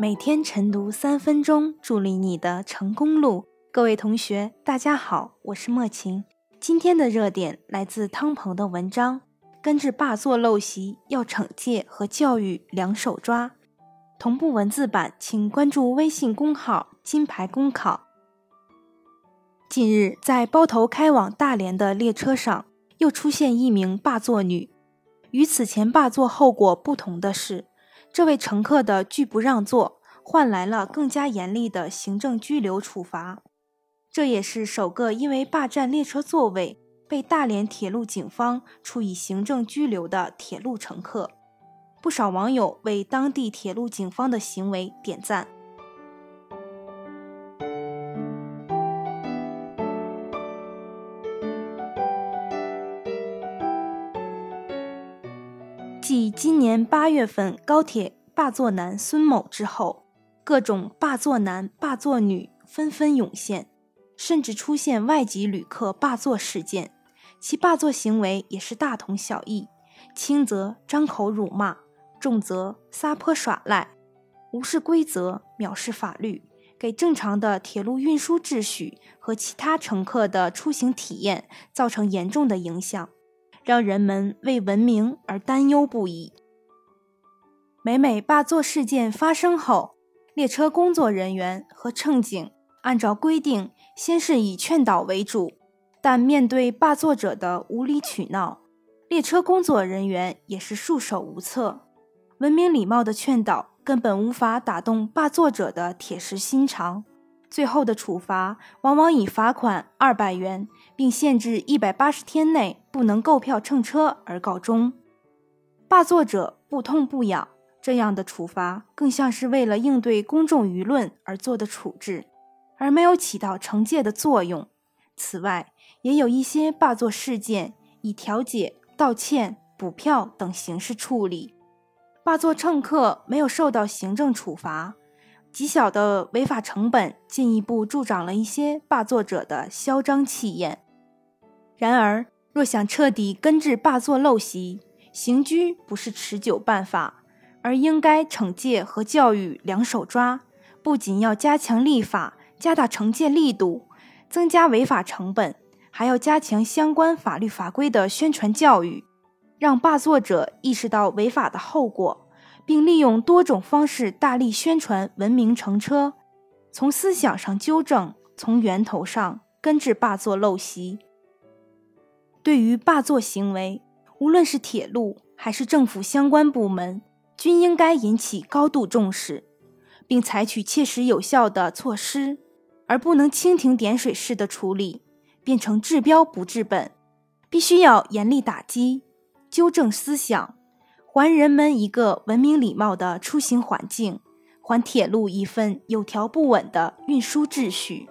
每天晨读三分钟，助力你的成功路。各位同学，大家好，我是莫晴。今天的热点来自汤鹏的文章：根治霸座陋习，要惩戒和教育两手抓。同步文字版，请关注微信公号“金牌公考”。近日，在包头开往大连的列车上，又出现一名霸座女。与此前霸座后果不同的是。这位乘客的拒不让座，换来了更加严厉的行政拘留处罚。这也是首个因为霸占列车座位被大连铁路警方处以行政拘留的铁路乘客。不少网友为当地铁路警方的行为点赞。继今年八月份高铁霸座男孙某之后，各种霸座男、霸座女纷纷涌现，甚至出现外籍旅客霸座事件。其霸座行为也是大同小异，轻则张口辱骂，重则撒泼耍赖，无视规则，藐视法律，给正常的铁路运输秩序和其他乘客的出行体验造成严重的影响。让人们为文明而担忧不已。每每霸座事件发生后，列车工作人员和乘警按照规定，先是以劝导为主，但面对霸座者的无理取闹，列车工作人员也是束手无策。文明礼貌的劝导根本无法打动霸座者的铁石心肠。最后的处罚往往以罚款二百元，并限制一百八十天内不能购票乘车而告终。霸座者不痛不痒，这样的处罚更像是为了应对公众舆论而做的处置，而没有起到惩戒的作用。此外，也有一些霸座事件以调解、道歉、补票等形式处理，霸座乘客没有受到行政处罚。极小的违法成本，进一步助长了一些霸座者的嚣张气焰。然而，若想彻底根治霸座陋习，刑拘不是持久办法，而应该惩戒和教育两手抓。不仅要加强立法，加大惩戒力度，增加违法成本，还要加强相关法律法规的宣传教育，让霸座者意识到违法的后果。并利用多种方式大力宣传文明乘车，从思想上纠正，从源头上根治霸座陋习。对于霸座行为，无论是铁路还是政府相关部门，均应该引起高度重视，并采取切实有效的措施，而不能蜻蜓点水式的处理，变成治标不治本。必须要严厉打击，纠正思想。还人们一个文明礼貌的出行环境，还铁路一份有条不紊的运输秩序。